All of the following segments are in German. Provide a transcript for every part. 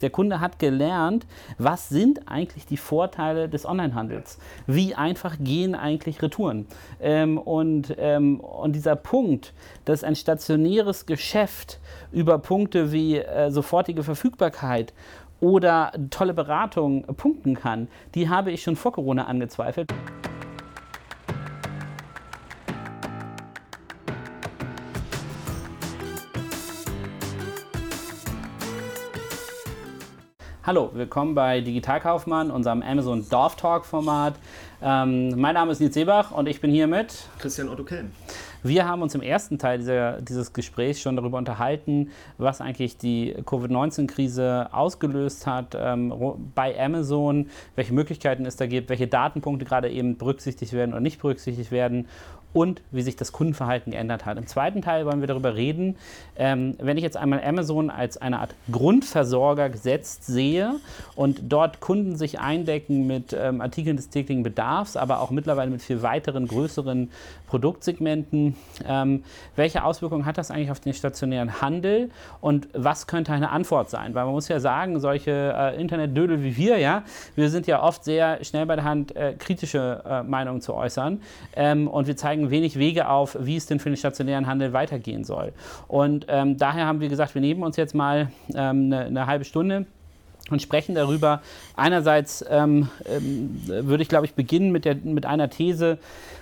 Der Kunde hat gelernt, was sind eigentlich die Vorteile des Onlinehandels? Wie einfach gehen eigentlich Retouren? Ähm, und, ähm, und dieser Punkt, dass ein stationäres Geschäft über Punkte wie äh, sofortige Verfügbarkeit oder tolle Beratung punkten kann, die habe ich schon vor Corona angezweifelt. Hallo, willkommen bei Digitalkaufmann, unserem Amazon Dorf Talk Format. Ähm, mein Name ist Nils Seebach und ich bin hier mit Christian Otto Kelm. Wir haben uns im ersten Teil dieser, dieses Gesprächs schon darüber unterhalten, was eigentlich die Covid-19-Krise ausgelöst hat ähm, bei Amazon, welche Möglichkeiten es da gibt, welche Datenpunkte gerade eben berücksichtigt werden oder nicht berücksichtigt werden und wie sich das Kundenverhalten geändert hat. Im zweiten Teil wollen wir darüber reden, ähm, wenn ich jetzt einmal Amazon als eine Art Grundversorger gesetzt sehe und dort Kunden sich eindecken mit ähm, Artikeln des täglichen Bedarfs, aber auch mittlerweile mit viel weiteren, größeren Produktsegmenten, ähm, welche Auswirkungen hat das eigentlich auf den stationären Handel und was könnte eine Antwort sein? Weil man muss ja sagen, solche äh, Internetdödel wie wir, ja, wir sind ja oft sehr schnell bei der Hand, äh, kritische äh, Meinungen zu äußern ähm, und wir zeigen zeigen wenig Wege auf, wie es denn für den stationären Handel weitergehen soll. Und ähm, daher haben wir gesagt, wir nehmen uns jetzt mal ähm, eine, eine halbe Stunde und sprechen darüber. Einerseits ähm, ähm, würde ich, glaube ich, beginnen mit, der, mit einer These,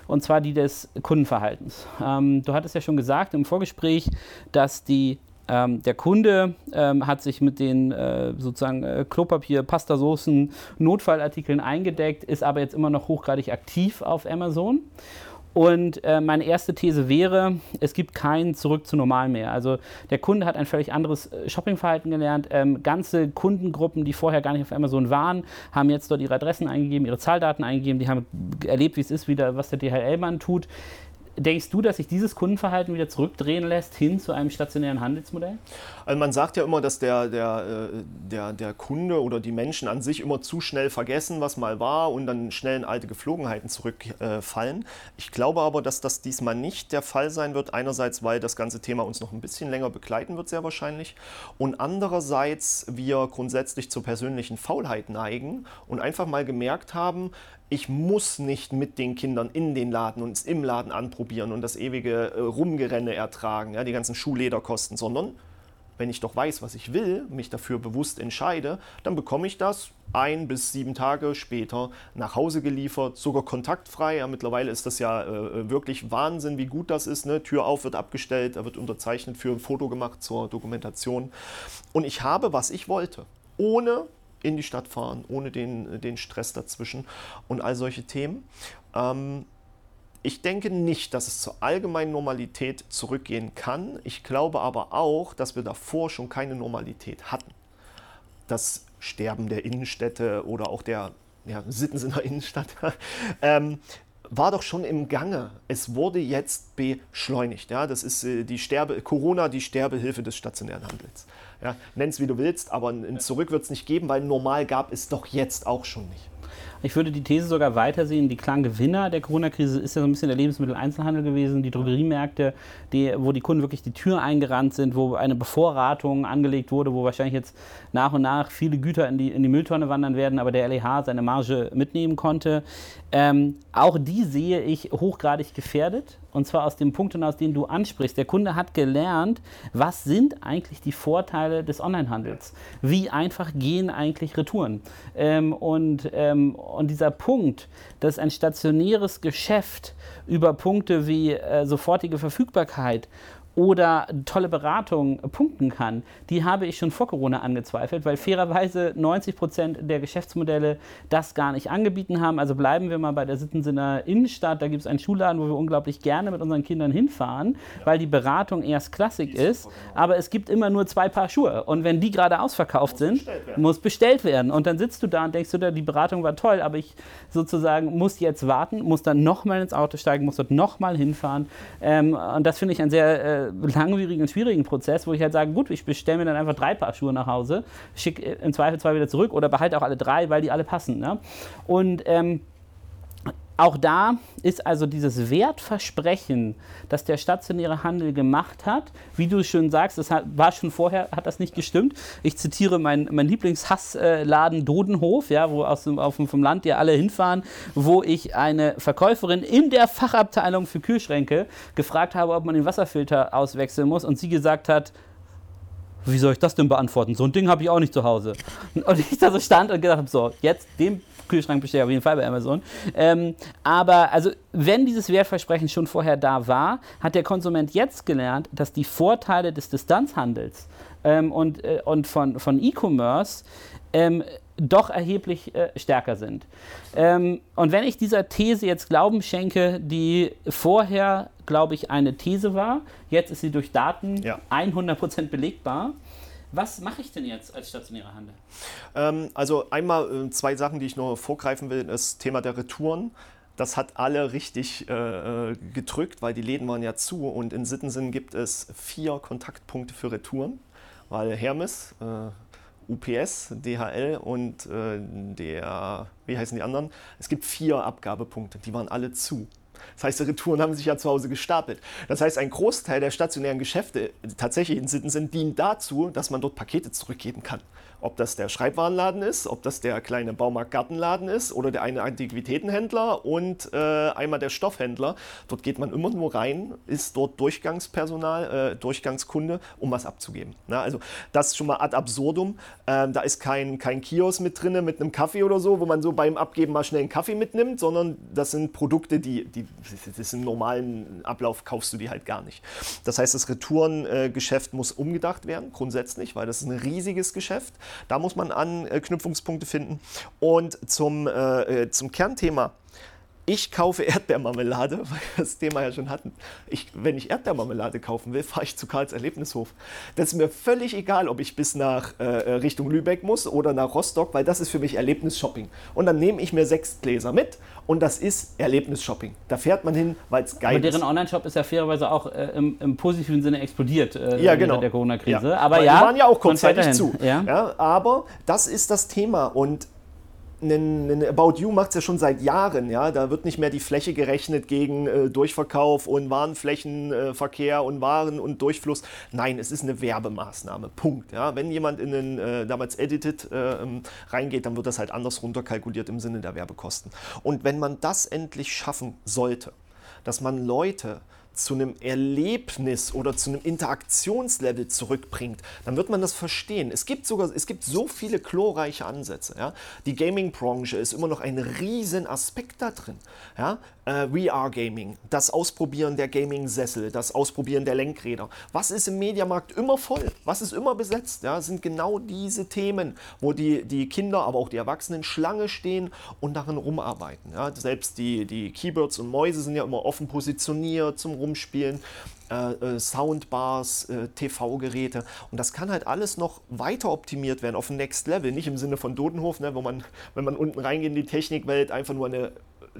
und zwar die des Kundenverhaltens. Ähm, du hattest ja schon gesagt im Vorgespräch, dass die ähm, der Kunde ähm, hat sich mit den äh, sozusagen äh, Klopapier, Pastasoßen, Notfallartikeln eingedeckt, ist aber jetzt immer noch hochgradig aktiv auf Amazon. Und äh, meine erste These wäre, es gibt kein Zurück zu normal mehr. Also der Kunde hat ein völlig anderes äh, Shoppingverhalten gelernt. Ähm, ganze Kundengruppen, die vorher gar nicht auf Amazon waren, haben jetzt dort ihre Adressen eingegeben, ihre Zahldaten eingegeben, die haben erlebt, wie es ist, wieder, was der DHL-Mann tut. Denkst du, dass sich dieses Kundenverhalten wieder zurückdrehen lässt hin zu einem stationären Handelsmodell? Also man sagt ja immer, dass der, der, äh, der, der Kunde oder die Menschen an sich immer zu schnell vergessen, was mal war und dann schnell in alte Geflogenheiten zurückfallen. Ich glaube aber, dass das diesmal nicht der Fall sein wird. Einerseits, weil das ganze Thema uns noch ein bisschen länger begleiten wird, sehr wahrscheinlich. Und andererseits wir grundsätzlich zur persönlichen Faulheit neigen und einfach mal gemerkt haben, ich muss nicht mit den Kindern in den Laden und es im Laden anprobieren und das ewige äh, Rumgerenne ertragen, ja, die ganzen Schuhlederkosten, sondern wenn ich doch weiß, was ich will, mich dafür bewusst entscheide, dann bekomme ich das ein bis sieben Tage später nach Hause geliefert, sogar kontaktfrei. Ja, mittlerweile ist das ja äh, wirklich Wahnsinn, wie gut das ist. Ne? Tür auf wird abgestellt, da wird unterzeichnet für ein Foto gemacht zur Dokumentation. Und ich habe, was ich wollte, ohne in die Stadt fahren, ohne den, den Stress dazwischen und all solche Themen. Ähm, ich denke nicht, dass es zur allgemeinen Normalität zurückgehen kann. Ich glaube aber auch, dass wir davor schon keine Normalität hatten. Das Sterben der Innenstädte oder auch der ja, Sittens in der Innenstadt ähm, war doch schon im Gange. Es wurde jetzt beschleunigt. Ja? Das ist äh, die Sterbe, Corona, die Sterbehilfe des stationären Handels. Ja? Nenn es wie du willst, aber ein Zurück wird es nicht geben, weil normal gab es doch jetzt auch schon nicht. Ich würde die These sogar weitersehen, die klaren Gewinner der Corona-Krise ist ja so ein bisschen der Lebensmitteleinzelhandel gewesen, die Drogeriemärkte, die, wo die Kunden wirklich die Tür eingerannt sind, wo eine Bevorratung angelegt wurde, wo wahrscheinlich jetzt nach und nach viele Güter in die, in die Mülltonne wandern werden, aber der LEH seine Marge mitnehmen konnte. Ähm, auch die sehe ich hochgradig gefährdet. Und zwar aus dem Punkt aus dem du ansprichst. Der Kunde hat gelernt, was sind eigentlich die Vorteile des Onlinehandels? Wie einfach gehen eigentlich Retouren? Ähm, und, ähm, und dieser Punkt, dass ein stationäres Geschäft über Punkte wie äh, sofortige Verfügbarkeit oder tolle Beratung punkten kann, die habe ich schon vor Corona angezweifelt, weil fairerweise 90 Prozent der Geschäftsmodelle das gar nicht angebieten haben. Also bleiben wir mal bei der Sittensinner Innenstadt. Da gibt es einen Schulladen, wo wir unglaublich gerne mit unseren Kindern hinfahren, ja. weil die Beratung erst Klassik ist. Genau. Aber es gibt immer nur zwei Paar Schuhe. Und wenn die gerade ausverkauft muss sind, bestellt muss bestellt werden. Und dann sitzt du da und denkst du, die Beratung war toll, aber ich sozusagen muss jetzt warten, muss dann nochmal ins Auto steigen, muss dort nochmal hinfahren. Ähm, und das finde ich ein sehr äh, langwierigen und schwierigen Prozess, wo ich halt sage, gut, ich bestelle mir dann einfach drei Paar Schuhe nach Hause, schicke im Zweifel zwei wieder zurück oder behalte auch alle drei, weil die alle passen. Ne? Und ähm, auch da ist also dieses Wertversprechen, das der stationäre Handel gemacht hat, wie du schon sagst, das war schon vorher, hat das nicht gestimmt. Ich zitiere meinen mein Lieblingshassladen Dodenhof, ja, wo aus dem, auf dem, vom Land ja alle hinfahren, wo ich eine Verkäuferin in der Fachabteilung für Kühlschränke gefragt habe, ob man den Wasserfilter auswechseln muss und sie gesagt hat, wie soll ich das denn beantworten? So ein Ding habe ich auch nicht zu Hause. Und ich da so stand und gedacht habe, so, jetzt den Kühlschrank bestehe ich auf jeden Fall bei Amazon. Ähm, aber also, wenn dieses Wertversprechen schon vorher da war, hat der Konsument jetzt gelernt, dass die Vorteile des Distanzhandels ähm, und, äh, und von, von E-Commerce ähm, doch erheblich äh, stärker sind. Ähm, und wenn ich dieser These jetzt Glauben schenke, die vorher, glaube ich, eine These war, jetzt ist sie durch Daten ja. 100% belegbar. Was mache ich denn jetzt als stationärer Handel? Ähm, also einmal äh, zwei Sachen, die ich nur vorgreifen will, das Thema der Retouren. Das hat alle richtig äh, äh gedrückt, weil die Läden waren ja zu und in Sittensinn gibt es vier Kontaktpunkte für Retouren, weil Hermes, äh, UPS, DHL und äh, der, wie heißen die anderen? Es gibt vier Abgabepunkte, die waren alle zu. Das heißt, die Retouren haben sich ja zu Hause gestapelt. Das heißt, ein Großteil der stationären Geschäfte tatsächlich in Sitten sind, dient dazu, dass man dort Pakete zurückgeben kann. Ob das der Schreibwarenladen ist, ob das der kleine Baumarkt-Gartenladen ist oder der eine Antiquitätenhändler und äh, einmal der Stoffhändler. Dort geht man immer nur rein, ist dort Durchgangspersonal, äh, Durchgangskunde, um was abzugeben. Na, also das ist schon mal ad absurdum. Ähm, da ist kein, kein Kiosk mit drin mit einem Kaffee oder so, wo man so beim Abgeben mal schnell einen Kaffee mitnimmt, sondern das sind Produkte, die, die das im normalen Ablauf kaufst du die halt gar nicht. Das heißt, das Retourengeschäft muss umgedacht werden, grundsätzlich, weil das ist ein riesiges Geschäft. Da muss man Anknüpfungspunkte finden. Und zum, äh, äh zum Kernthema ich kaufe Erdbeermarmelade, weil wir das Thema ja schon hatten. Ich, wenn ich Erdbeermarmelade kaufen will, fahre ich zu Karls Erlebnishof. Das ist mir völlig egal, ob ich bis nach äh, äh, Richtung Lübeck muss oder nach Rostock, weil das ist für mich Erlebnisshopping. Und dann nehme ich mir sechs Gläser mit und das ist Erlebnisshopping. Da fährt man hin, weil es geil ist. Aber deren Online-Shop ist ja fairerweise auch äh, im, im, positiven Sinne explodiert äh, ja, genau. der Corona-Krise. Ja. Aber weil ja, die waren ja auch kurzzeitig zu. Ja? ja? aber das ist das Thema und ein, About You macht es ja schon seit Jahren. Ja? Da wird nicht mehr die Fläche gerechnet gegen äh, Durchverkauf und Warenflächenverkehr äh, und Waren und Durchfluss. Nein, es ist eine Werbemaßnahme. Punkt. Ja? Wenn jemand in den äh, damals Edited äh, ähm, reingeht, dann wird das halt anders runterkalkuliert im Sinne der Werbekosten. Und wenn man das endlich schaffen sollte, dass man Leute zu einem Erlebnis oder zu einem Interaktionslevel zurückbringt, dann wird man das verstehen. Es gibt sogar, es gibt so viele chlorreiche Ansätze. Ja? Die Gaming-Branche ist immer noch ein riesen Aspekt da drin. Ja? Äh, VR-Gaming, das Ausprobieren der Gaming-Sessel, das Ausprobieren der Lenkräder. Was ist im Mediamarkt immer voll? Was ist immer besetzt? Ja? Sind genau diese Themen, wo die, die Kinder, aber auch die Erwachsenen Schlange stehen und darin rumarbeiten. Ja? Selbst die, die Keyboards und Mäuse sind ja immer offen positioniert zum Rum rumspielen, äh, äh, Soundbars, äh, TV-Geräte. Und das kann halt alles noch weiter optimiert werden auf Next Level. Nicht im Sinne von Dodenhof, ne, wo man, wenn man unten reingeht in die Technikwelt, einfach nur eine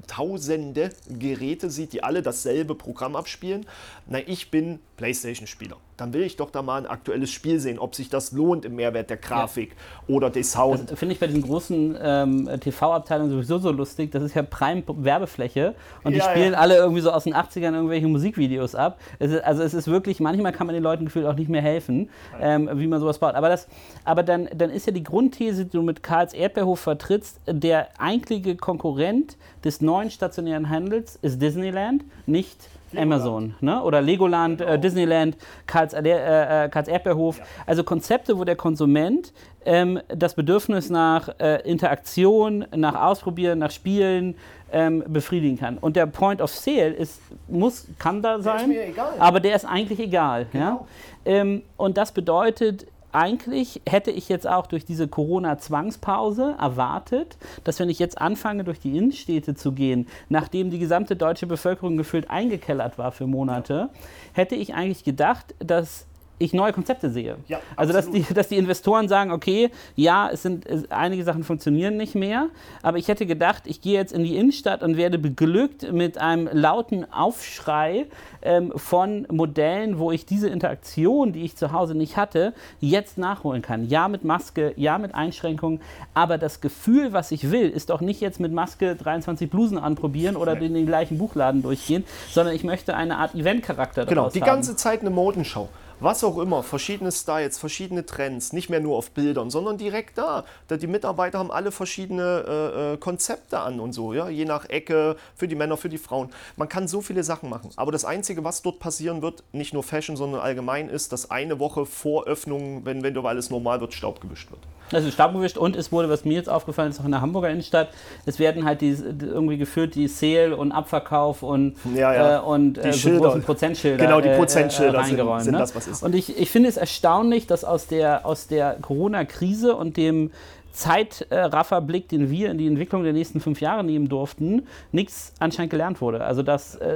tausende Geräte sieht, die alle dasselbe Programm abspielen. Na, ich bin PlayStation-Spieler. Dann will ich doch da mal ein aktuelles Spiel sehen, ob sich das lohnt im Mehrwert der Grafik ja. oder des Sound. Das finde ich bei diesen großen ähm, TV-Abteilungen sowieso so lustig. Das ist ja Prime-Werbefläche und die ja, spielen ja. alle irgendwie so aus den 80ern irgendwelche Musikvideos ab. Es ist, also es ist wirklich, manchmal kann man den Leuten gefühlt auch nicht mehr helfen, ähm, wie man sowas baut. Aber, das, aber dann, dann ist ja die Grundthese, die du mit Karls Erdbeerhof vertrittst, der eigentliche Konkurrent des neuen stationären Handels ist Disneyland, nicht Amazon ne? oder Legoland, genau. äh, Disneyland, Karls, äh, äh, Karls Erdbeerhof. Ja. Also Konzepte, wo der Konsument ähm, das Bedürfnis nach äh, Interaktion, nach Ausprobieren, nach Spielen ähm, befriedigen kann. Und der Point of Sale ist, muss, kann da sein, aber der ist eigentlich egal. Genau. Ja? Ähm, und das bedeutet, eigentlich hätte ich jetzt auch durch diese Corona-Zwangspause erwartet, dass wenn ich jetzt anfange, durch die Innenstädte zu gehen, nachdem die gesamte deutsche Bevölkerung gefühlt eingekellert war für Monate, hätte ich eigentlich gedacht, dass ich neue Konzepte sehe. Ja, also dass die, dass die Investoren sagen, okay, ja, es sind es, einige Sachen funktionieren nicht mehr, aber ich hätte gedacht, ich gehe jetzt in die Innenstadt und werde beglückt mit einem lauten Aufschrei ähm, von Modellen, wo ich diese Interaktion, die ich zu Hause nicht hatte, jetzt nachholen kann. Ja mit Maske, ja mit Einschränkungen, aber das Gefühl, was ich will, ist doch nicht jetzt mit Maske 23 Blusen anprobieren oder in den gleichen Buchladen durchgehen, sondern ich möchte eine Art Event-Charakter Genau, die haben. ganze Zeit eine Modenschau was auch immer, verschiedene Styles, verschiedene Trends, nicht mehr nur auf Bildern, sondern direkt da. Die Mitarbeiter haben alle verschiedene äh, äh, Konzepte an und so, ja, je nach Ecke, für die Männer, für die Frauen. Man kann so viele Sachen machen. Aber das Einzige, was dort passieren wird, nicht nur Fashion, sondern allgemein, ist, dass eine Woche vor Öffnung, wenn, wenn alles normal wird, Staub gewischt wird. Also Staub gewischt und es wurde, was mir jetzt aufgefallen ist, auch in der Hamburger Innenstadt, es werden halt die, irgendwie geführt die Sale und Abverkauf und, ja, ja. Äh, und die äh, Schilder. Prozentschilder Genau, die äh, Prozentschilder äh, sind, sind ne? das, was ist. Und ich, ich finde es erstaunlich, dass aus der, aus der Corona-Krise und dem Zeitrafferblick, den wir in die Entwicklung der nächsten fünf Jahre nehmen durften, nichts anscheinend gelernt wurde. Also dass äh,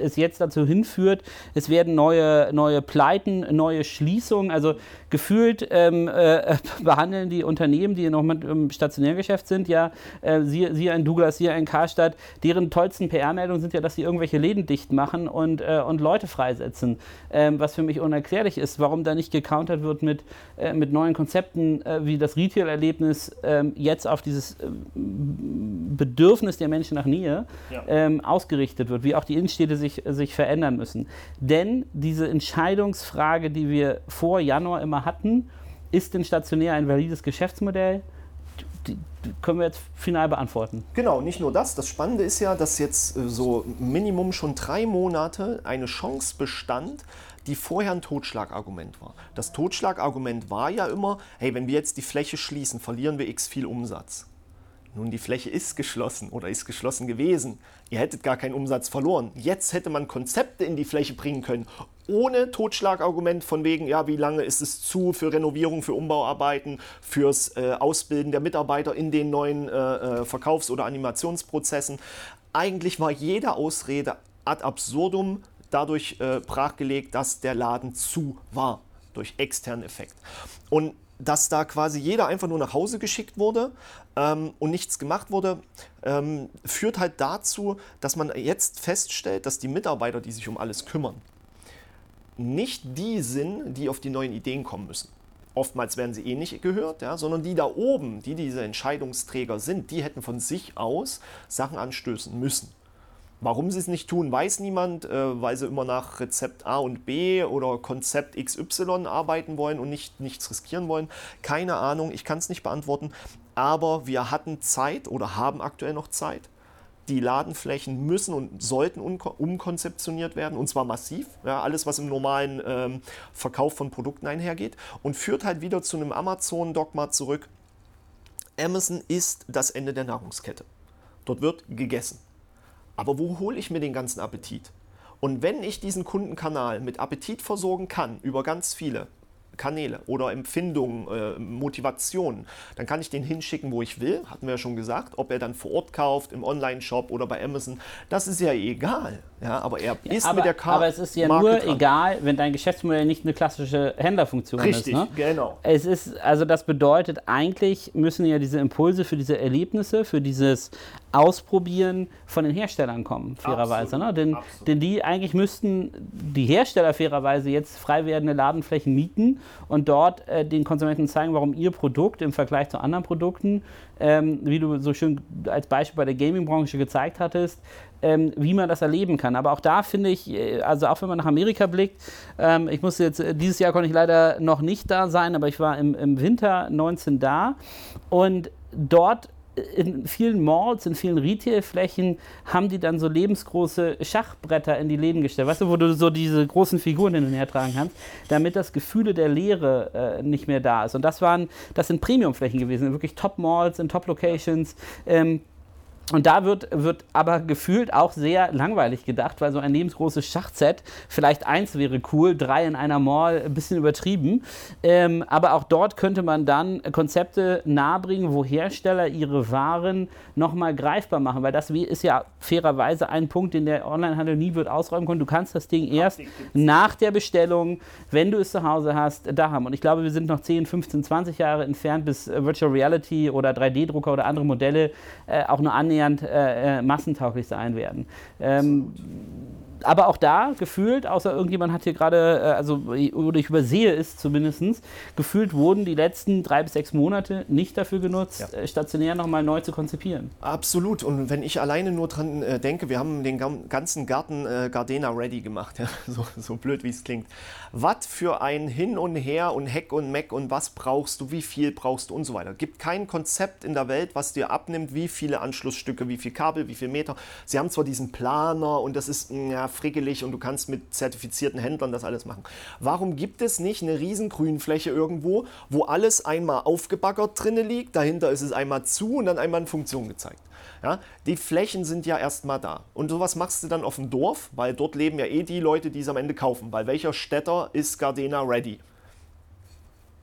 es jetzt dazu hinführt, es werden neue, neue Pleiten, neue Schließungen, also gefühlt ähm, äh, behandeln die Unternehmen, die noch mit im Stationärgeschäft sind, ja, äh, siehe ein Douglas, siehe ein Karstadt, deren tollsten PR-Meldungen sind ja, dass sie irgendwelche Läden dicht machen und, äh, und Leute freisetzen, ähm, was für mich unerklärlich ist, warum da nicht gecountert wird mit, äh, mit neuen Konzepten äh, wie das Retail-Erlebnis Ergebnis ähm, jetzt auf dieses ähm, Bedürfnis der Menschen nach Nähe ja. ähm, ausgerichtet wird, wie auch die Innenstädte sich, sich verändern müssen. Denn diese Entscheidungsfrage, die wir vor Januar immer hatten, ist denn stationär ein valides Geschäftsmodell? Die, können wir jetzt final beantworten. Genau, nicht nur das. Das Spannende ist ja, dass jetzt äh, so Minimum schon drei Monate eine Chance bestand, die vorher ein Totschlagargument war. Das Totschlagargument war ja immer, hey, wenn wir jetzt die Fläche schließen, verlieren wir x viel Umsatz. Nun, die Fläche ist geschlossen oder ist geschlossen gewesen. Ihr hättet gar keinen Umsatz verloren. Jetzt hätte man Konzepte in die Fläche bringen können, ohne Totschlagargument von wegen, ja, wie lange ist es zu für Renovierung, für Umbauarbeiten, fürs äh, Ausbilden der Mitarbeiter in den neuen äh, äh Verkaufs- oder Animationsprozessen. Eigentlich war jede Ausrede ad absurdum dadurch äh, brachgelegt, dass der Laden zu war, durch externen Effekt. Und dass da quasi jeder einfach nur nach Hause geschickt wurde ähm, und nichts gemacht wurde, ähm, führt halt dazu, dass man jetzt feststellt, dass die Mitarbeiter, die sich um alles kümmern, nicht die sind, die auf die neuen Ideen kommen müssen. Oftmals werden sie eh nicht gehört, ja, sondern die da oben, die diese Entscheidungsträger sind, die hätten von sich aus Sachen anstößen müssen. Warum sie es nicht tun, weiß niemand, äh, weil sie immer nach Rezept A und B oder Konzept XY arbeiten wollen und nicht, nichts riskieren wollen. Keine Ahnung, ich kann es nicht beantworten. Aber wir hatten Zeit oder haben aktuell noch Zeit. Die Ladenflächen müssen und sollten umkonzeptioniert werden und zwar massiv. Ja, alles, was im normalen ähm, Verkauf von Produkten einhergeht und führt halt wieder zu einem Amazon-Dogma zurück. Amazon ist das Ende der Nahrungskette. Dort wird gegessen. Aber wo hole ich mir den ganzen Appetit? Und wenn ich diesen Kundenkanal mit Appetit versorgen kann, über ganz viele Kanäle oder Empfindungen, äh, Motivationen, dann kann ich den hinschicken, wo ich will, hatten wir ja schon gesagt, ob er dann vor Ort kauft, im Online-Shop oder bei Amazon, das ist ja egal. Ja, aber er ja, ist aber, mit der Karte. Aber es ist ja Marke nur dran. egal, wenn dein Geschäftsmodell nicht eine klassische Händlerfunktion Richtig, ist. Richtig, ne? genau. Es ist, also das bedeutet, eigentlich müssen ja diese Impulse für diese Erlebnisse, für dieses Ausprobieren von den Herstellern kommen, fairerweise. Ne? Denn, denn die eigentlich müssten die Hersteller fairerweise jetzt frei werdende Ladenflächen mieten und dort äh, den Konsumenten zeigen, warum ihr Produkt im Vergleich zu anderen Produkten, ähm, wie du so schön als Beispiel bei der Gaming-Branche gezeigt hattest, ähm, wie man das erleben kann. Aber auch da finde ich, äh, also auch wenn man nach Amerika blickt, ähm, ich musste jetzt, äh, dieses Jahr konnte ich leider noch nicht da sein, aber ich war im, im Winter 19 da und dort in vielen Malls, in vielen Retailflächen haben die dann so lebensgroße Schachbretter in die Läden gestellt, weißt du, wo du so diese großen Figuren hin und her tragen kannst, damit das Gefühl der Leere äh, nicht mehr da ist. Und das waren, das sind Premiumflächen gewesen, wirklich Top-Malls in Top-Locations. Ähm, und da wird, wird aber gefühlt auch sehr langweilig gedacht, weil so ein lebensgroßes Schachset, vielleicht eins wäre cool, drei in einer Mall, ein bisschen übertrieben. Ähm, aber auch dort könnte man dann Konzepte nahebringen, wo Hersteller ihre Waren nochmal greifbar machen, weil das ist ja fairerweise ein Punkt, den der Onlinehandel nie wird ausräumen können. Du kannst das Ding erst nach der Bestellung, wenn du es zu Hause hast, da haben. Und ich glaube, wir sind noch 10, 15, 20 Jahre entfernt, bis Virtual Reality oder 3D-Drucker oder andere Modelle äh, auch nur annähernd annähernd äh, äh, massentauglich sein werden. Ähm, aber auch da gefühlt, außer irgendjemand hat hier gerade, äh, also oder ich übersehe es zumindest, gefühlt wurden die letzten drei bis sechs Monate nicht dafür genutzt, ja. Äh, stationär nochmal neu zu konzipieren. Absolut. Und wenn ich alleine nur dran äh, denke, wir haben den ganzen Garten äh, Gardena ready gemacht, ja? so, so blöd wie es klingt. Was für ein Hin und Her und Heck und Meck und was brauchst du, wie viel brauchst du und so weiter. Gibt kein Konzept in der Welt, was dir abnimmt, wie viele Anschlussstücke, wie viel Kabel, wie viel Meter. Sie haben zwar diesen Planer und das ist ja, frickelig und du kannst mit zertifizierten Händlern das alles machen. Warum gibt es nicht eine riesen Grünfläche irgendwo, wo alles einmal aufgebaggert drinne liegt, dahinter ist es einmal zu und dann einmal in Funktion gezeigt? Ja, die Flächen sind ja erstmal da. Und sowas machst du dann auf dem Dorf, weil dort leben ja eh die Leute, die es am Ende kaufen. Weil welcher Städter ist Gardena ready?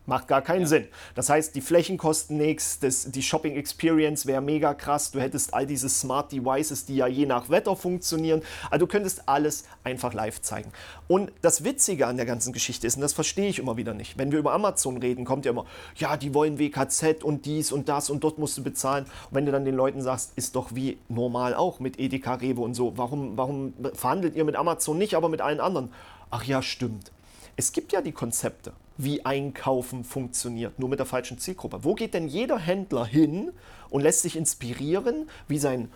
Macht gar keinen ja. Sinn. Das heißt, die Flächen kosten nichts, die Shopping Experience wäre mega krass. Du hättest all diese Smart Devices, die ja je nach Wetter funktionieren. Also du könntest alles einfach live zeigen. Und das Witzige an der ganzen Geschichte ist, und das verstehe ich immer wieder nicht, wenn wir über Amazon reden, kommt ja immer, ja, die wollen WKZ und dies und das und dort musst du bezahlen. Und wenn du dann den Leuten sagst, ist doch wie normal auch mit Edeka, Rewe und so, warum, warum verhandelt ihr mit Amazon nicht, aber mit allen anderen? Ach ja, stimmt. Es gibt ja die Konzepte wie Einkaufen funktioniert, nur mit der falschen Zielgruppe. Wo geht denn jeder Händler hin und lässt sich inspirieren, wie sein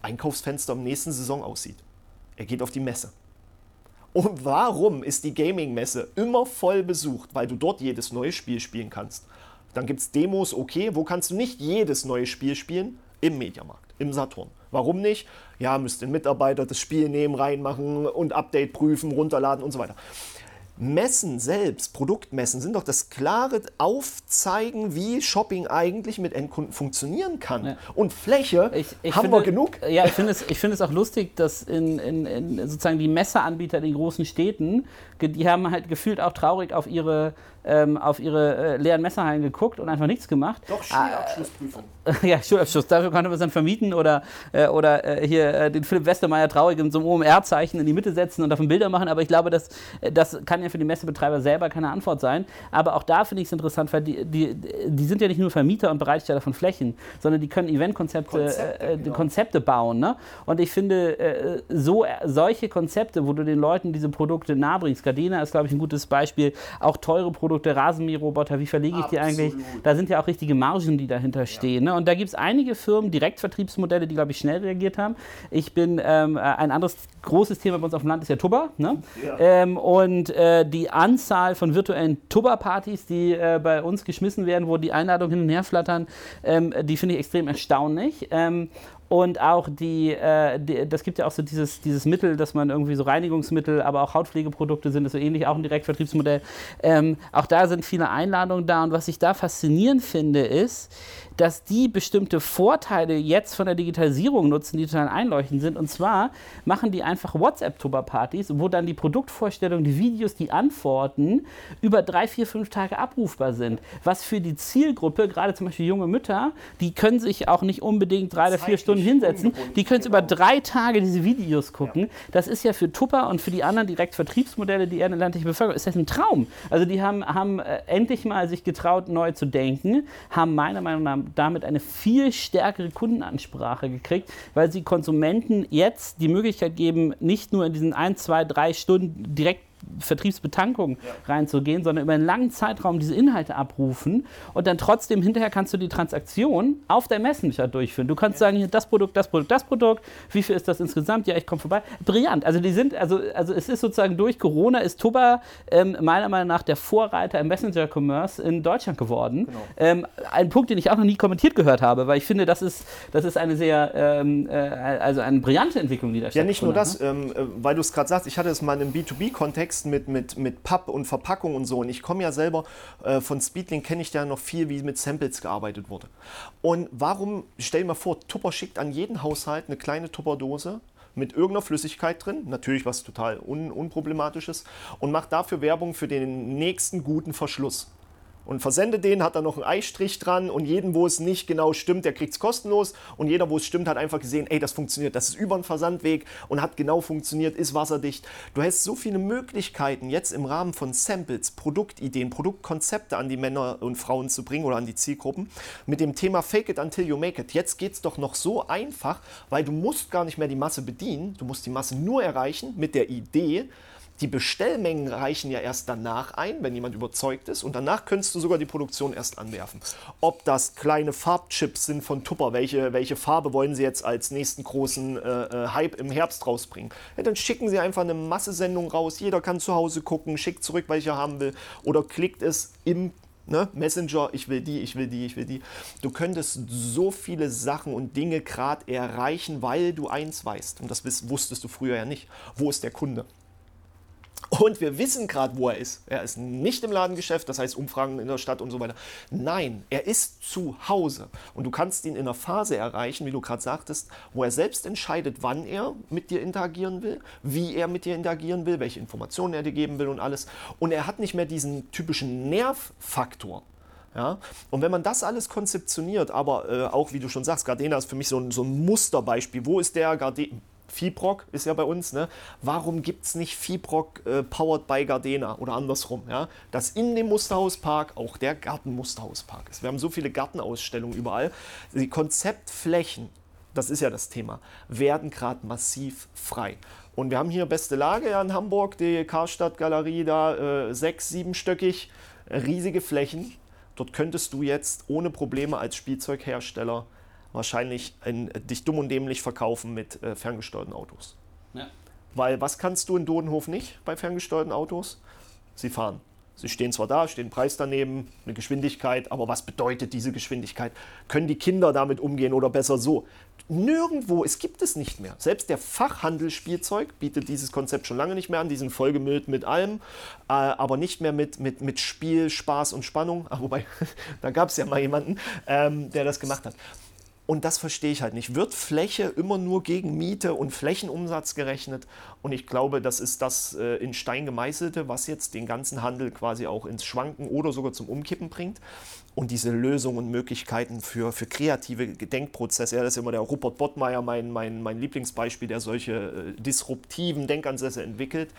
Einkaufsfenster im nächsten Saison aussieht? Er geht auf die Messe. Und warum ist die Gaming-Messe immer voll besucht? Weil du dort jedes neue Spiel spielen kannst. Dann gibt es Demos, okay, wo kannst du nicht jedes neue Spiel spielen? Im Mediamarkt, im Saturn. Warum nicht? Ja, müsste ein Mitarbeiter das Spiel nehmen, reinmachen und Update prüfen, runterladen und so weiter. Messen selbst, Produktmessen, sind doch das klare Aufzeigen, wie Shopping eigentlich mit Endkunden funktionieren kann. Ja. Und Fläche ich, ich haben finde, wir genug. Ja, ich finde es, find es auch lustig, dass in, in, in sozusagen die Messeanbieter in den großen Städten, die haben halt gefühlt auch traurig auf ihre ähm, auf ihre äh, leeren Messerhallen geguckt und einfach nichts gemacht. Doch, Schulabschlussprüfung. Äh, ja, Schulabschluss. Dafür konnte man es dann vermieten oder, äh, oder äh, hier äh, den Philipp Westermeier traurig in so einem OMR-Zeichen in die Mitte setzen und davon Bilder machen. Aber ich glaube, das, das kann ja für die Messebetreiber selber keine Antwort sein. Aber auch da finde ich es interessant, weil die, die, die sind ja nicht nur Vermieter und Bereitsteller von Flächen, sondern die können Eventkonzepte Konzepte, genau. Konzepte bauen. Ne? Und ich finde, so, solche Konzepte, wo du den Leuten diese Produkte nahebringst, Gardena ist, glaube ich, ein gutes Beispiel, auch teure Produkte Rasenmäherroboter, wie verlege ich Absolut. die eigentlich? Da sind ja auch richtige Margen, die dahinter stehen. Ne? Und da gibt es einige Firmen, Direktvertriebsmodelle, die, glaube ich, schnell reagiert haben. Ich bin, ähm, äh, ein anderes großes Thema bei uns auf dem Land ist ja Tubber. Ne? Ja. Ähm, und äh, die Anzahl von virtuellen Tubber-Partys, die äh, bei uns geschmissen werden, wo die Einladungen hin und her flattern, ähm, die finde ich extrem erstaunlich. Und auch die, äh, die, das gibt ja auch so dieses, dieses Mittel, dass man irgendwie so Reinigungsmittel, aber auch Hautpflegeprodukte sind, so ähnlich, auch ein Direktvertriebsmodell. Ähm, auch da sind viele Einladungen da. Und was ich da faszinierend finde, ist, dass die bestimmte Vorteile jetzt von der Digitalisierung nutzen, die total einleuchtend sind. Und zwar machen die einfach WhatsApp-Tuber-Partys, wo dann die Produktvorstellungen, die Videos, die Antworten über drei, vier, fünf Tage abrufbar sind. Was für die Zielgruppe, gerade zum Beispiel junge Mütter, die können sich auch nicht unbedingt drei oder vier Stunden hinsetzen. Die können genau. über drei Tage diese Videos gucken. Ja. Das ist ja für Tupper und für die anderen direkt Vertriebsmodelle, die ehrenamtliche Bevölkerung, ist das ein Traum. Also die haben, haben äh, endlich mal sich getraut, neu zu denken, haben meiner Meinung nach damit eine viel stärkere Kundenansprache gekriegt, weil sie Konsumenten jetzt die Möglichkeit geben, nicht nur in diesen ein, zwei, drei Stunden direkt Vertriebsbetankung ja. reinzugehen, sondern über einen langen Zeitraum diese Inhalte abrufen und dann trotzdem hinterher kannst du die Transaktion auf der Messenger durchführen. Du kannst ja. sagen, hier das Produkt, das Produkt, das Produkt, wie viel ist das insgesamt? Ja, ich komme vorbei. Brillant. Also die sind, also, also es ist sozusagen durch Corona ist Tuba ähm, meiner Meinung nach der Vorreiter im Messenger-Commerce in Deutschland geworden. Genau. Ähm, ein Punkt, den ich auch noch nie kommentiert gehört habe, weil ich finde, das ist, das ist eine sehr, ähm, äh, also eine brillante Entwicklung, die da stattfindet. Ja, nicht nur das, ne? ähm, äh, weil du es gerade sagst, ich hatte es mal im B2B-Kontext Kontexten mit, mit, mit Papp und Verpackung und so. Und ich komme ja selber äh, von Speedlink, kenne ich ja noch viel, wie mit Samples gearbeitet wurde. Und warum, stell dir mal vor, Tupper schickt an jeden Haushalt eine kleine Tupperdose mit irgendeiner Flüssigkeit drin, natürlich was total un unproblematisches, und macht dafür Werbung für den nächsten guten Verschluss und versende den, hat da noch einen Eistrich dran und jeden, wo es nicht genau stimmt, der kriegt es kostenlos und jeder, wo es stimmt, hat einfach gesehen, ey, das funktioniert, das ist über einen Versandweg und hat genau funktioniert, ist wasserdicht. Du hast so viele Möglichkeiten, jetzt im Rahmen von Samples, Produktideen, Produktkonzepte an die Männer und Frauen zu bringen oder an die Zielgruppen mit dem Thema Fake it until you make it. Jetzt geht es doch noch so einfach, weil du musst gar nicht mehr die Masse bedienen, du musst die Masse nur erreichen mit der Idee, die Bestellmengen reichen ja erst danach ein, wenn jemand überzeugt ist. Und danach könntest du sogar die Produktion erst anwerfen. Ob das kleine Farbchips sind von Tupper, welche, welche Farbe wollen sie jetzt als nächsten großen äh, äh, Hype im Herbst rausbringen? Ja, dann schicken sie einfach eine Massesendung raus. Jeder kann zu Hause gucken, schickt zurück, welche er haben will. Oder klickt es im Ne? Messenger, ich will die, ich will die, ich will die. Du könntest so viele Sachen und Dinge gerade erreichen, weil du eins weißt. Und das wusstest du früher ja nicht. Wo ist der Kunde? Und wir wissen gerade, wo er ist. Er ist nicht im Ladengeschäft, das heißt Umfragen in der Stadt und so weiter. Nein, er ist zu Hause. Und du kannst ihn in einer Phase erreichen, wie du gerade sagtest, wo er selbst entscheidet, wann er mit dir interagieren will, wie er mit dir interagieren will, welche Informationen er dir geben will und alles. Und er hat nicht mehr diesen typischen Nervfaktor. Ja? Und wenn man das alles konzeptioniert, aber äh, auch wie du schon sagst, Gardena ist für mich so ein, so ein Musterbeispiel. Wo ist der Gardena? Fibrock ist ja bei uns, ne? warum gibt es nicht Fibrock äh, powered by Gardena oder andersrum, ja? dass in dem Musterhauspark auch der Gartenmusterhauspark ist. Wir haben so viele Gartenausstellungen überall. Die Konzeptflächen, das ist ja das Thema, werden gerade massiv frei. Und wir haben hier beste Lage ja in Hamburg, die Karstadt Galerie da, äh, sechs, siebenstöckig, riesige Flächen. Dort könntest du jetzt ohne Probleme als Spielzeughersteller wahrscheinlich ein, dich dumm und dämlich verkaufen mit äh, ferngesteuerten Autos. Ja. Weil was kannst du in Dodenhof nicht bei ferngesteuerten Autos? Sie fahren. Sie stehen zwar da, stehen Preis daneben, eine Geschwindigkeit, aber was bedeutet diese Geschwindigkeit? Können die Kinder damit umgehen oder besser so? Nirgendwo, es gibt es nicht mehr. Selbst der Fachhandel Spielzeug bietet dieses Konzept schon lange nicht mehr an. Die sind vollgemüllt mit allem, äh, aber nicht mehr mit, mit, mit Spiel, Spaß und Spannung. Ah, wobei, da gab es ja mal jemanden, ähm, der das gemacht hat. Und das verstehe ich halt nicht. Wird Fläche immer nur gegen Miete und Flächenumsatz gerechnet? Und ich glaube, das ist das äh, in Stein gemeißelte, was jetzt den ganzen Handel quasi auch ins Schwanken oder sogar zum Umkippen bringt. Und diese Lösungen und Möglichkeiten für, für kreative Denkprozesse, ja, das ist immer der Rupert Bottmeier, mein, mein, mein Lieblingsbeispiel, der solche äh, disruptiven Denkansätze entwickelt.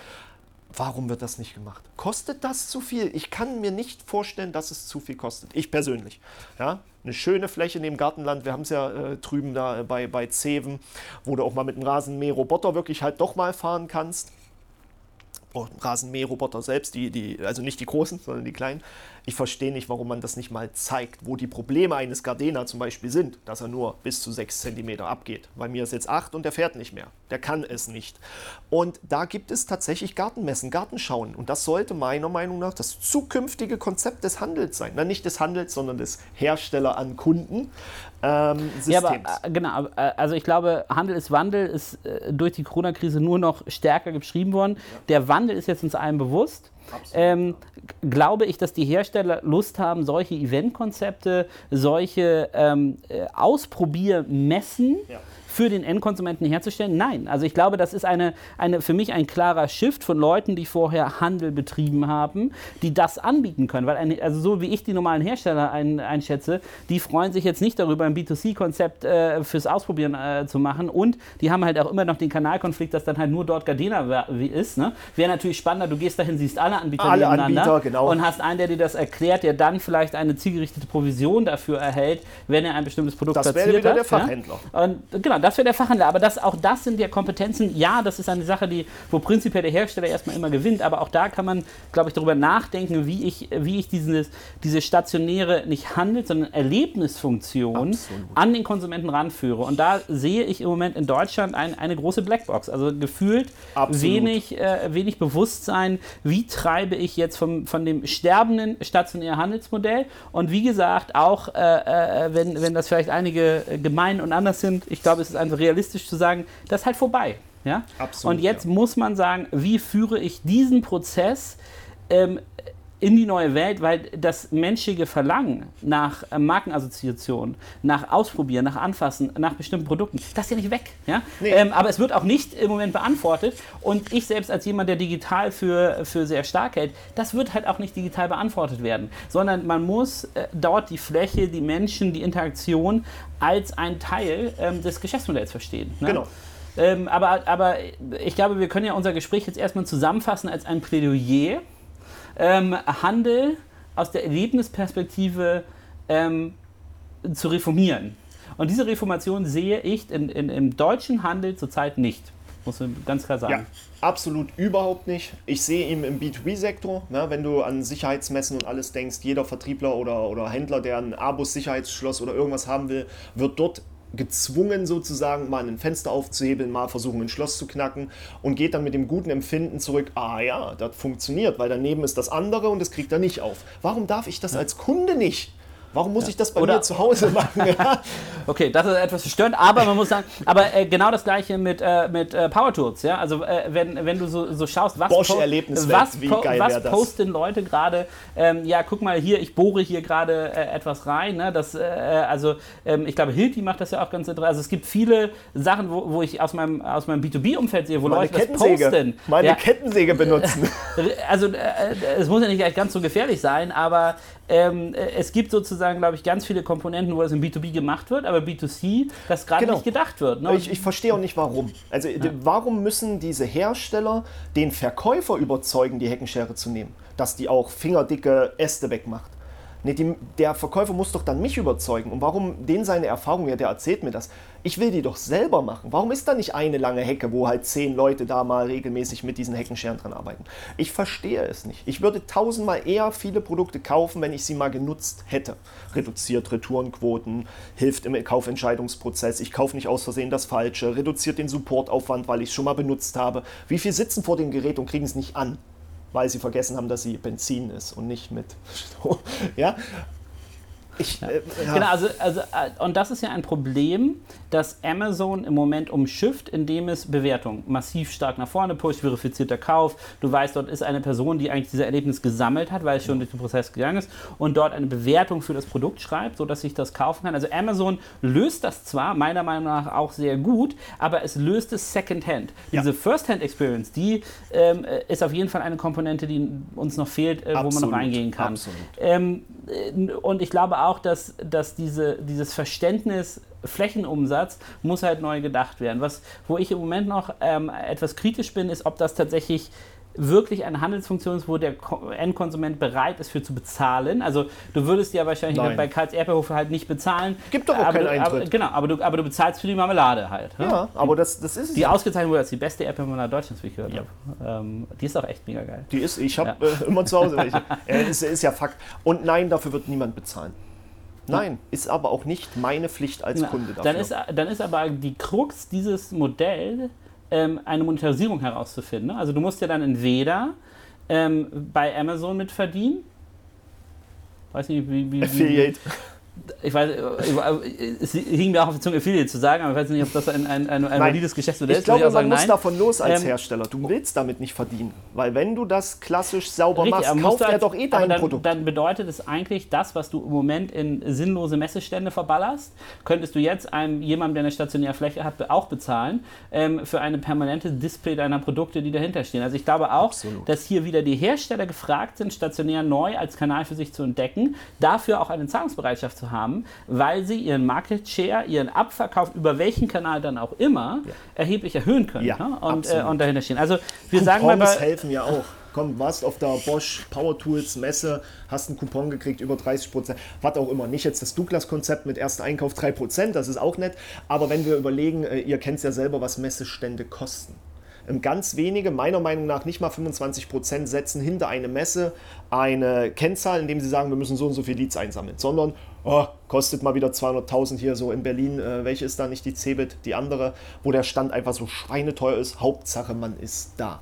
Warum wird das nicht gemacht? Kostet das zu viel? Ich kann mir nicht vorstellen, dass es zu viel kostet. Ich persönlich. Ja? Eine schöne Fläche neben Gartenland. Wir haben es ja äh, drüben da bei, bei Zeven, wo du auch mal mit einem Rasenmäher-Roboter wirklich halt doch mal fahren kannst. Rasenmäherroboter selbst, die, die, also nicht die großen, sondern die kleinen. Ich verstehe nicht, warum man das nicht mal zeigt, wo die Probleme eines Gardena zum Beispiel sind, dass er nur bis zu 6 cm abgeht. Bei mir ist jetzt 8 und der fährt nicht mehr. Der kann es nicht. Und da gibt es tatsächlich Gartenmessen, Gartenschauen. Und das sollte meiner Meinung nach das zukünftige Konzept des Handels sein. Na, nicht des Handels, sondern des Hersteller an Kunden. Ähm, ja, aber äh, genau, äh, also ich glaube, Handel ist Wandel, ist äh, durch die Corona-Krise nur noch stärker beschrieben worden. Ja. Der Wandel ist jetzt uns allen bewusst ähm, glaube ich, dass die Hersteller Lust haben, solche Eventkonzepte, solche ähm, äh, Ausprobiermessen. Ja für den Endkonsumenten herzustellen? Nein. Also ich glaube, das ist eine, eine, für mich ein klarer Shift von Leuten, die vorher Handel betrieben haben, die das anbieten können. Weil eine, also so wie ich die normalen Hersteller ein, einschätze, die freuen sich jetzt nicht darüber, ein B2C-Konzept äh, fürs Ausprobieren äh, zu machen. Und die haben halt auch immer noch den Kanalkonflikt, dass dann halt nur dort Gardena ist. Ne? Wäre natürlich spannender, du gehst dahin, siehst alle Anbieter alle Anbieter, genau. und hast einen, der dir das erklärt, der dann vielleicht eine zielgerichtete Provision dafür erhält, wenn er ein bestimmtes Produkt das platziert wäre wieder der Fachhändler. Ja? Und genau, das wäre der Fachhandel. Aber das, auch das sind ja Kompetenzen. Ja, das ist eine Sache, die, wo prinzipiell der Hersteller erstmal immer gewinnt. Aber auch da kann man, glaube ich, darüber nachdenken, wie ich, wie ich dieses, diese stationäre, nicht Handel, sondern Erlebnisfunktion Absolut. an den Konsumenten ranführe. Und da sehe ich im Moment in Deutschland ein, eine große Blackbox. Also gefühlt wenig, äh, wenig Bewusstsein, wie treibe ich jetzt vom, von dem sterbenden stationären Handelsmodell. Und wie gesagt, auch äh, äh, wenn, wenn das vielleicht einige gemein und anders sind, ich glaube, es ist einfach realistisch zu sagen, das ist halt vorbei. Ja? Absolut, und jetzt ja. muss man sagen, wie führe ich diesen Prozess ähm, in die neue Welt, weil das menschliche Verlangen nach äh, Markenassoziation, nach Ausprobieren, nach Anfassen, nach bestimmten Produkten, das ist ja nicht weg. Ja? Nee. Ähm, aber es wird auch nicht im Moment beantwortet. Und ich selbst als jemand, der digital für, für sehr stark hält, das wird halt auch nicht digital beantwortet werden, sondern man muss äh, dort die Fläche, die Menschen, die Interaktion als ein Teil ähm, des Geschäftsmodells verstehen. Ne? Genau. Ähm, aber, aber ich glaube, wir können ja unser Gespräch jetzt erstmal zusammenfassen als ein Plädoyer ähm, Handel aus der Erlebnisperspektive ähm, zu reformieren. Und diese Reformation sehe ich in, in, im deutschen Handel zurzeit nicht. Muss man ganz klar sagen. Ja, absolut überhaupt nicht. Ich sehe ihn im B2B-Sektor. Ne, wenn du an Sicherheitsmessen und alles denkst, jeder Vertriebler oder, oder Händler, der ein Abus-Sicherheitsschloss oder irgendwas haben will, wird dort gezwungen sozusagen mal ein Fenster aufzuhebeln, mal versuchen ein Schloss zu knacken und geht dann mit dem guten Empfinden zurück, ah ja, das funktioniert, weil daneben ist das andere und das kriegt er nicht auf. Warum darf ich das als Kunde nicht? Warum muss ja. ich das bei Oder mir zu Hause machen? Ja. okay, das ist etwas verstörend, aber man muss sagen, aber äh, genau das gleiche mit, äh, mit äh, Power Tools, ja. Also äh, wenn, wenn du so, so schaust, was, Bosch po was, po was posten Leute gerade, ähm, ja, guck mal hier, ich bohre hier gerade äh, etwas rein. Ne? Das, äh, also ähm, ich glaube, Hilti macht das ja auch ganz interessant. Also es gibt viele Sachen, wo, wo ich aus meinem, aus meinem B2B-Umfeld sehe, wo Meine Leute das posten. Meine ja. Kettensäge benutzen. also es muss ja nicht ganz so gefährlich sein, aber ähm, äh, es gibt sozusagen, glaube ich, ganz viele Komponenten, wo das im B2B gemacht wird, aber B2C, das gerade genau. nicht gedacht wird. Ne? Ich, ich verstehe auch nicht, warum. Also, ja. warum müssen diese Hersteller den Verkäufer überzeugen, die Heckenschere zu nehmen? Dass die auch fingerdicke Äste wegmacht. Nee, die, der Verkäufer muss doch dann mich überzeugen. Und warum den seine Erfahrung, ja, der erzählt mir das. Ich will die doch selber machen. Warum ist da nicht eine lange Hecke, wo halt zehn Leute da mal regelmäßig mit diesen Heckenscheren dran arbeiten? Ich verstehe es nicht. Ich würde tausendmal eher viele Produkte kaufen, wenn ich sie mal genutzt hätte. Reduziert Retourenquoten, hilft im Kaufentscheidungsprozess, ich kaufe nicht aus Versehen das Falsche, reduziert den Supportaufwand, weil ich es schon mal benutzt habe. Wie viel sitzen vor dem Gerät und kriegen es nicht an? Weil sie vergessen haben, dass sie Benzin ist und nicht mit Strom. ja, ich, ja. Äh, ja. Genau, also, also, äh, und das ist ja ein Problem, das Amazon im Moment umschifft, indem es Bewertung massiv stark nach vorne pusht, verifizierter Kauf. Du weißt, dort ist eine Person, die eigentlich dieses Erlebnis gesammelt hat, weil es schon durch den Prozess gegangen ist und dort eine Bewertung für das Produkt schreibt, sodass ich das kaufen kann. Also Amazon löst das zwar meiner Meinung nach auch sehr gut, aber es löst es Secondhand. Ja. Diese First-Hand-Experience, die ähm, ist auf jeden Fall eine Komponente, die uns noch fehlt, äh, wo man noch reingehen kann. Absolut. Ähm, äh, und ich glaube auch, dass, dass diese, dieses Verständnis Flächenumsatz muss halt neu gedacht werden. Was, wo ich im Moment noch ähm, etwas kritisch bin, ist, ob das tatsächlich wirklich eine Handelsfunktion ist, wo der Endkonsument bereit ist für zu bezahlen. Also du würdest ja wahrscheinlich Nein. bei Karls Erdbeerhof halt nicht bezahlen. Gibt doch auch keinen Eintritt. Aber, genau, aber du, aber du bezahlst für die Marmelade halt. Ne? Ja, aber das, das ist Die ja. ausgezeichnet wurde als die beste Erdbeermarmelade Deutschlands, wie ich gehört ja. habe. Ähm, die ist auch echt mega geil. Die ist, ich habe ja. äh, immer zu Hause welche. äh, ist, ist ja Fakt. Und nein, dafür wird niemand bezahlen. Nein, ist aber auch nicht meine Pflicht als Na, Kunde dafür. Dann ist, dann ist aber die Krux dieses Modells, ähm, eine Monetarisierung herauszufinden. Ne? Also du musst ja dann entweder ähm, bei Amazon mitverdienen, weiß nicht, wie, wie Affiliate. Ich weiß, es hing mir auch auf die Zunge, Affiliate zu sagen, aber ich weiß nicht, ob das ein, ein, ein, ein valides Geschäftsmodell ist. Ich glaube, man sagen, muss nein. davon los als ähm, Hersteller. Du willst damit nicht verdienen. Weil wenn du das klassisch sauber richtig, machst, kauft er doch eh dein dann, Produkt. Dann bedeutet es eigentlich, das, was du im Moment in sinnlose Messestände verballerst, könntest du jetzt einem, jemandem, der eine stationäre Fläche hat, auch bezahlen ähm, für eine permanente Display deiner Produkte, die dahinter stehen. Also ich glaube auch, Absolut. dass hier wieder die Hersteller gefragt sind, stationär neu als Kanal für sich zu entdecken, dafür auch eine Zahlungsbereitschaft zu haben, weil sie ihren Market Share, ihren Abverkauf über welchen Kanal dann auch immer ja. erheblich erhöhen können ja, ne? und, äh, und, dahinter stehen. Also wir Coupons sagen mal helfen ja auch. Komm, warst auf der Bosch Power Tools Messe, hast einen Coupon gekriegt über 30 Prozent, was auch immer. Nicht jetzt das Douglas-Konzept mit ersten Einkauf 3 Prozent, das ist auch nett. Aber wenn wir überlegen, äh, ihr kennt es ja selber, was Messestände kosten ähm, ganz wenige, meiner Meinung nach nicht mal 25 Prozent, setzen hinter eine Messe eine Kennzahl, indem sie sagen, wir müssen so und so viel Leads einsammeln, sondern oh, kostet mal wieder 200.000 hier so in Berlin. Äh, welche ist da nicht die Cebit, die andere, wo der Stand einfach so schweineteuer ist? Hauptsache, man ist da.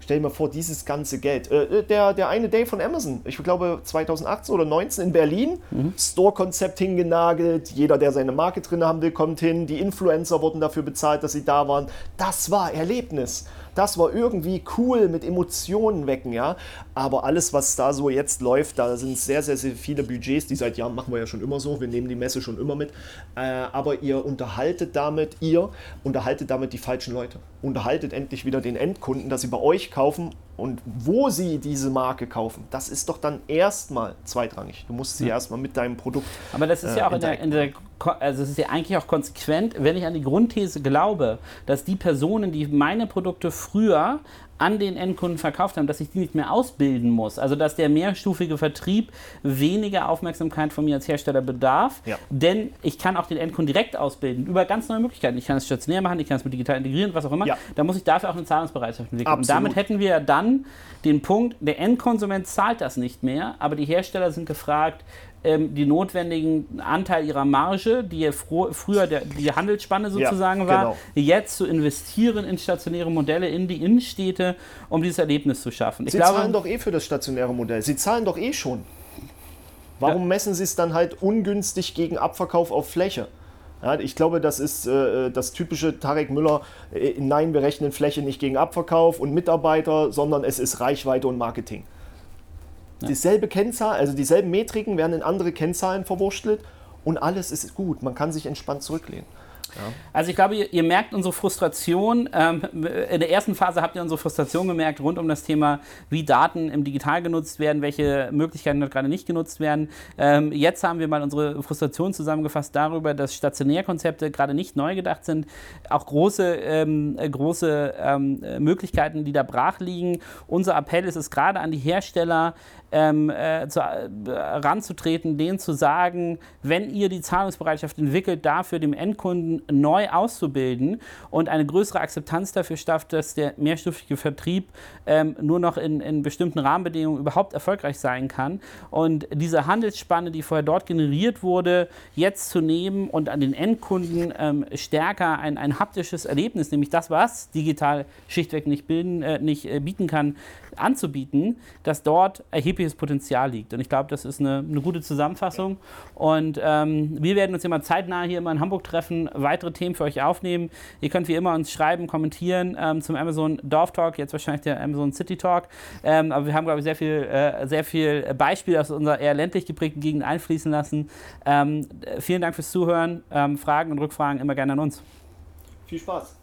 Stell dir mal vor, dieses ganze Geld. Äh, äh der, der eine Day von Amazon, ich glaube 2018 oder 2019 in Berlin, mhm. Store-Konzept hingenagelt, jeder, der seine Marke drin haben will, kommt hin, die Influencer wurden dafür bezahlt, dass sie da waren. Das war Erlebnis das war irgendwie cool mit Emotionen wecken, ja. Aber alles, was da so jetzt läuft, da sind sehr, sehr, sehr viele Budgets, die seit Jahren machen wir ja schon immer so, wir nehmen die Messe schon immer mit. Äh, aber ihr unterhaltet damit, ihr unterhaltet damit die falschen Leute. Unterhaltet endlich wieder den Endkunden, dass sie bei euch kaufen und wo sie diese Marke kaufen, das ist doch dann erstmal zweitrangig. Du musst sie ja. erstmal mit deinem Produkt. Aber das ist äh, ja auch in der, in der, also es ist ja eigentlich auch konsequent, wenn ich an die Grundthese glaube, dass die Personen, die meine Produkte früher an den Endkunden verkauft haben, dass ich die nicht mehr ausbilden muss. Also dass der mehrstufige Vertrieb weniger Aufmerksamkeit von mir als Hersteller bedarf, ja. denn ich kann auch den Endkunden direkt ausbilden über ganz neue Möglichkeiten. Ich kann es stationär machen, ich kann es mit digital integrieren, was auch immer. Ja. Da muss ich dafür auch eine Zahlungsbereitschaft entwickeln. Absolut. Und damit hätten wir dann den Punkt, der Endkonsument zahlt das nicht mehr, aber die Hersteller sind gefragt, ähm, die notwendigen Anteil ihrer Marge, die ja früher der, die Handelsspanne sozusagen ja, war, genau. jetzt zu investieren in stationäre Modelle in die Innenstädte, um dieses Erlebnis zu schaffen. Ich Sie glaube, zahlen doch eh für das stationäre Modell. Sie zahlen doch eh schon. Warum ja. messen Sie es dann halt ungünstig gegen Abverkauf auf Fläche? Ja, ich glaube, das ist äh, das typische Tarek Müller. Äh, nein, wir rechnen Fläche nicht gegen Abverkauf und Mitarbeiter, sondern es ist Reichweite und Marketing. Dieselbe Kennzahl, also dieselben Metriken werden in andere Kennzahlen verwurschtelt und alles ist gut. Man kann sich entspannt zurücklehnen. Ja. Also ich glaube, ihr, ihr merkt unsere Frustration. Ähm, in der ersten Phase habt ihr unsere Frustration gemerkt rund um das Thema, wie Daten im Digital genutzt werden, welche Möglichkeiten dort gerade nicht genutzt werden. Ähm, jetzt haben wir mal unsere Frustration zusammengefasst darüber, dass Stationärkonzepte gerade nicht neu gedacht sind. Auch große, ähm, große ähm, Möglichkeiten, die da brach liegen. Unser Appell ist es gerade an die Hersteller, ähm, äh, zu, äh, ranzutreten, denen zu sagen, wenn ihr die Zahlungsbereitschaft entwickelt, dafür dem Endkunden neu auszubilden und eine größere Akzeptanz dafür schafft, dass der mehrstufige Vertrieb ähm, nur noch in, in bestimmten Rahmenbedingungen überhaupt erfolgreich sein kann. Und diese Handelsspanne, die vorher dort generiert wurde, jetzt zu nehmen und an den Endkunden ähm, stärker ein, ein haptisches Erlebnis, nämlich das, was digital schlichtweg nicht, bilden, äh, nicht äh, bieten kann, anzubieten, dass dort erhebliches Potenzial liegt. Und ich glaube, das ist eine, eine, gute Zusammenfassung. Und ähm, wir werden uns immer zeitnah hier immer in Hamburg treffen, weitere Themen für euch aufnehmen. Ihr könnt wie immer uns schreiben, kommentieren ähm, zum Amazon Dorf Talk, jetzt wahrscheinlich der Amazon City Talk. Ähm, aber wir haben, glaube ich, sehr viel, äh, sehr viel Beispiel aus unserer eher ländlich geprägten Gegend einfließen lassen. Ähm, vielen Dank fürs Zuhören. Ähm, Fragen und Rückfragen immer gerne an uns. Viel Spaß.